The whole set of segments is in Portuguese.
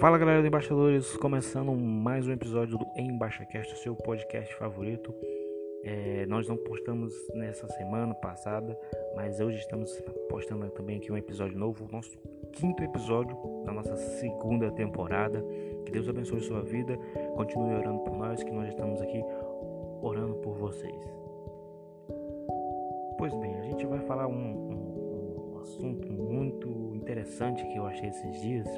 Fala galera do Embaixadores, começando mais um episódio do EmbaixaCast, seu podcast favorito. É, nós não postamos nessa semana passada, mas hoje estamos postando também aqui um episódio novo, nosso quinto episódio da nossa segunda temporada. Que Deus abençoe sua vida, continue orando por nós, que nós estamos aqui orando por vocês. Pois bem, a gente vai falar um, um, um assunto muito interessante que eu achei esses dias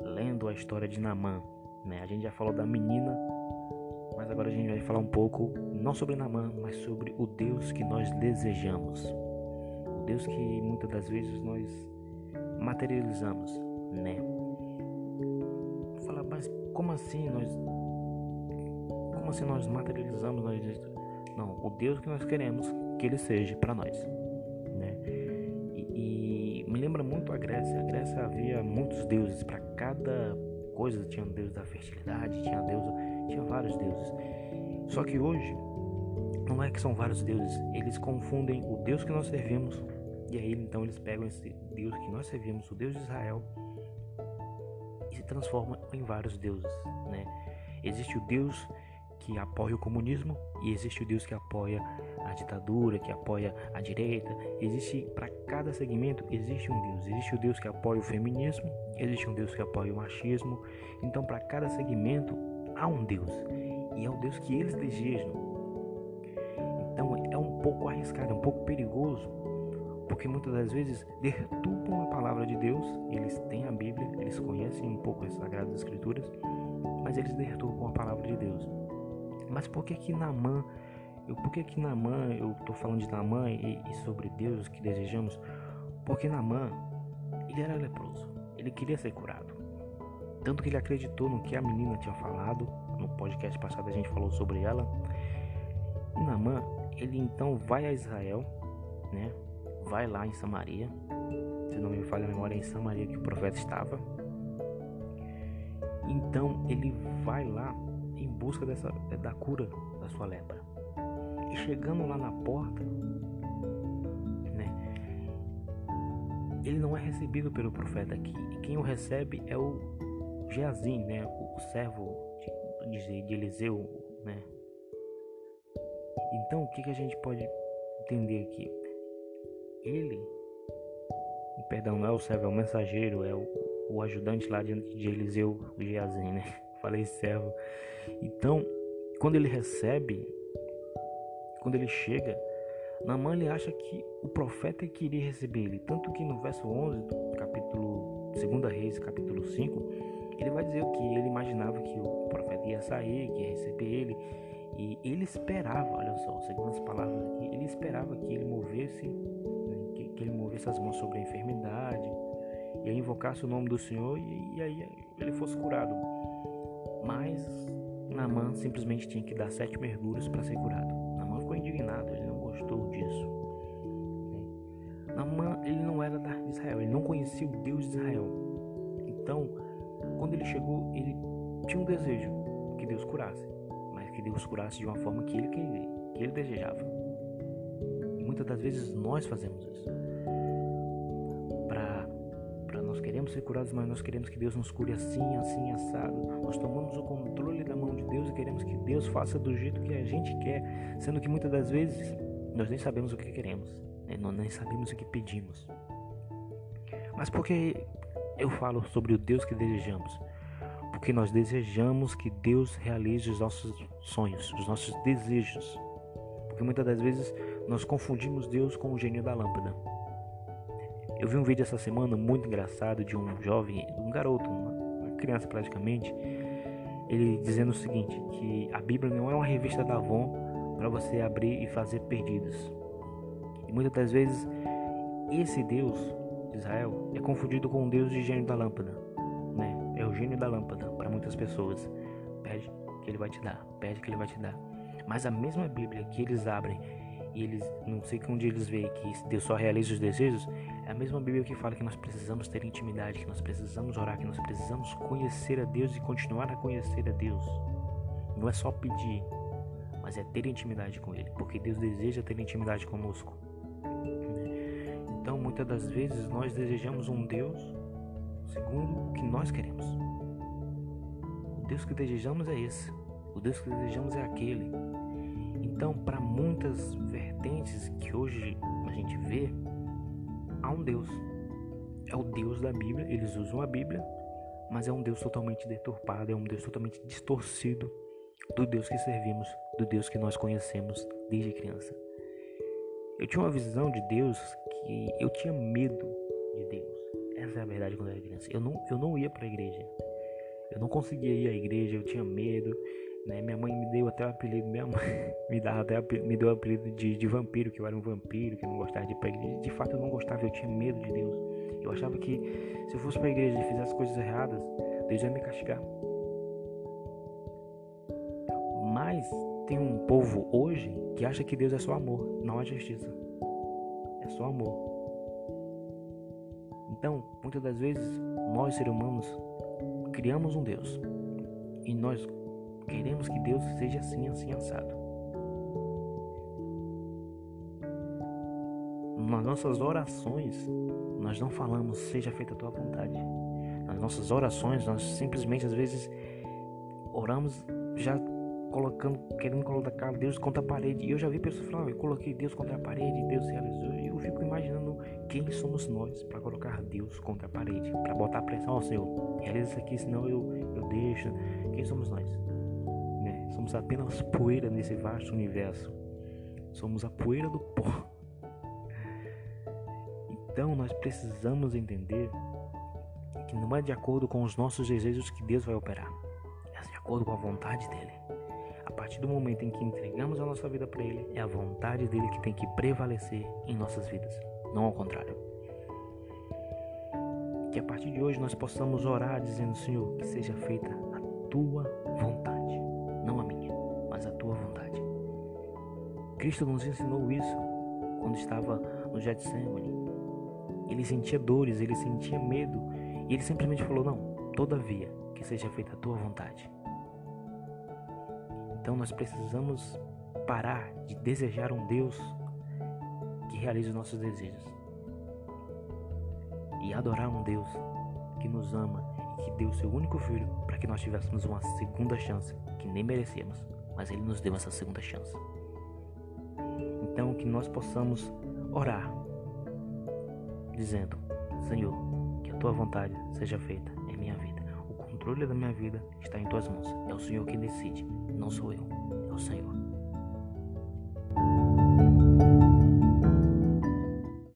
lendo a história de Namã. Né? A gente já falou da menina, mas agora a gente vai falar um pouco, não sobre Namã, mas sobre o Deus que nós desejamos. O Deus que muitas das vezes nós materializamos, né? Fala, mas como assim nós como assim nós materializamos nós não, o Deus que nós queremos que ele seja para nós, né? E, e lembra muito a Grécia. A Grécia havia muitos deuses para cada coisa. Tinha um deus da fertilidade, tinha deus, tinha vários deuses. Só que hoje não é que são vários deuses. Eles confundem o Deus que nós servimos e aí então eles pegam esse Deus que nós servimos, o Deus de Israel, e se transformam em vários deuses, né? Existe o Deus que apoia o comunismo e existe o Deus que apoia a ditadura, que apoia a direita. Existe para cada segmento existe um Deus. Existe o Deus que apoia o feminismo, existe um Deus que apoia o machismo. Então para cada segmento há um Deus e é o Deus que eles desejam. Então é um pouco arriscado, é um pouco perigoso, porque muitas das vezes deturpam a palavra de Deus. Eles têm a Bíblia, eles conhecem um pouco as Sagradas Escrituras, mas eles deturpam a palavra de Deus. Mas por que que Namã eu, por que que Namã, eu estou falando de Namã e, e, sobre Deus que desejamos? Porque Namã, ele era leproso, ele queria ser curado. Tanto que ele acreditou no que a menina tinha falado, no podcast passado a gente falou sobre ela. E Namã, ele então vai a Israel, né? Vai lá em Samaria. Se não me falha a memória, é em Samaria que o profeta estava. Então ele vai lá em busca dessa, da cura da sua lepra. E chegando lá na porta, né? Ele não é recebido pelo profeta aqui. E quem o recebe é o Geazim, né? O servo de, de Eliseu, né? Então, o que, que a gente pode entender aqui? Ele, perdão, não é o servo, é o mensageiro, é o, o ajudante lá de, de Eliseu, Geazim, né? Falei servo. Então, quando ele recebe quando ele chega, Naamã ele acha que o profeta queria receber ele, tanto que no verso 11 do capítulo 2 Reis, capítulo 5, ele vai dizer que ele imaginava que o profeta ia sair, que ia receber ele, e ele esperava, olha só, segundo as palavras aqui, ele esperava que ele movesse, né, que, que, ele movesse as mãos sobre a enfermidade, e aí invocasse o nome do Senhor e, e aí ele fosse curado. Mas Naamã simplesmente tinha que dar sete mergulhos para ser curado ficou indignado, ele não gostou disso. Naamã, ele não era da Israel, ele não conhecia o Deus de Israel. Então, quando ele chegou, ele tinha um desejo que Deus curasse, mas que Deus curasse de uma forma que ele queria, que ele desejava. E muitas das vezes nós fazemos isso. Nós queremos ser curados, mas nós queremos que Deus nos cure assim, assim, assado. Nós tomamos o controle da mão de Deus e queremos que Deus faça do jeito que a gente quer, sendo que muitas das vezes nós nem sabemos o que queremos, né? nós nem sabemos o que pedimos. Mas por que eu falo sobre o Deus que desejamos? Porque nós desejamos que Deus realize os nossos sonhos, os nossos desejos. Porque muitas das vezes nós confundimos Deus com o gênio da lâmpada. Eu vi um vídeo essa semana muito engraçado de um jovem, um garoto, uma criança praticamente, ele dizendo o seguinte, que a Bíblia não é uma revista da Avon para você abrir e fazer perdidos. E muitas das vezes esse Deus de Israel é confundido com o Deus de gênio da lâmpada, né? É o gênio da lâmpada para muitas pessoas. Pede que ele vai te dar, pede que ele vai te dar. Mas a mesma Bíblia que eles abrem e eles não sei onde eles veem que Deus só realiza os desejos, é a mesma Bíblia que fala que nós precisamos ter intimidade, que nós precisamos orar, que nós precisamos conhecer a Deus e continuar a conhecer a Deus. Não é só pedir, mas é ter intimidade com Ele, porque Deus deseja ter intimidade conosco. Então, muitas das vezes nós desejamos um Deus segundo o que nós queremos. Deus que desejamos é esse. O Deus que desejamos é aquele. Então, para muitas vertentes que hoje a gente vê, há um Deus. É o Deus da Bíblia, eles usam a Bíblia, mas é um Deus totalmente deturpado, é um Deus totalmente distorcido do Deus que servimos, do Deus que nós conhecemos desde criança. Eu tinha uma visão de Deus que eu tinha medo de Deus. Essa é a verdade quando eu era criança. Eu não, eu não ia para a igreja. Eu não conseguia ir à igreja, eu tinha medo. Né? Minha mãe me deu até o apelido, minha mãe me, dava até, me deu o apelido de, de vampiro, que eu era um vampiro, que eu não gostava de ir para a igreja. De fato, eu não gostava, eu tinha medo de Deus. Eu achava que se eu fosse para a igreja e fizesse coisas erradas, Deus ia me castigar. Mas tem um povo hoje que acha que Deus é só amor, não há justiça. É só amor. Então, muitas das vezes, nós seres humanos criamos um Deus e nós queremos que Deus seja assim, assim, assado. Nas nossas orações, nós não falamos seja feita a tua vontade. Nas nossas orações, nós simplesmente às vezes oramos já colocando, querendo colocar Deus contra a parede. E eu já vi pessoas falando, oh, eu coloquei Deus contra a parede Deus realizou. E eu fico imaginando quem somos nós para colocar Deus contra a parede, para botar pressão ao Senhor. Realiza isso aqui, senão eu, eu deixo. Quem somos nós? Somos apenas poeira nesse vasto universo. Somos a poeira do pó. Então nós precisamos entender que não é de acordo com os nossos desejos que Deus vai operar, é de acordo com a vontade dele. A partir do momento em que entregamos a nossa vida para Ele, é a vontade dele que tem que prevalecer em nossas vidas, não ao contrário. Que a partir de hoje nós possamos orar dizendo: Senhor, que seja feita a tua vontade, Cristo nos ensinou isso quando estava no Getsemane. Ele sentia dores, ele sentia medo, e ele simplesmente falou: Não, todavia, que seja feita a tua vontade. Então nós precisamos parar de desejar um Deus que realize os nossos desejos e adorar um Deus que nos ama e que deu seu único filho para que nós tivéssemos uma segunda chance que nem merecíamos, mas ele nos deu essa segunda chance. Então que nós possamos orar dizendo: Senhor, que a tua vontade seja feita em minha vida. O controle da minha vida está em tuas mãos. É o Senhor que decide não sou eu, é o Senhor.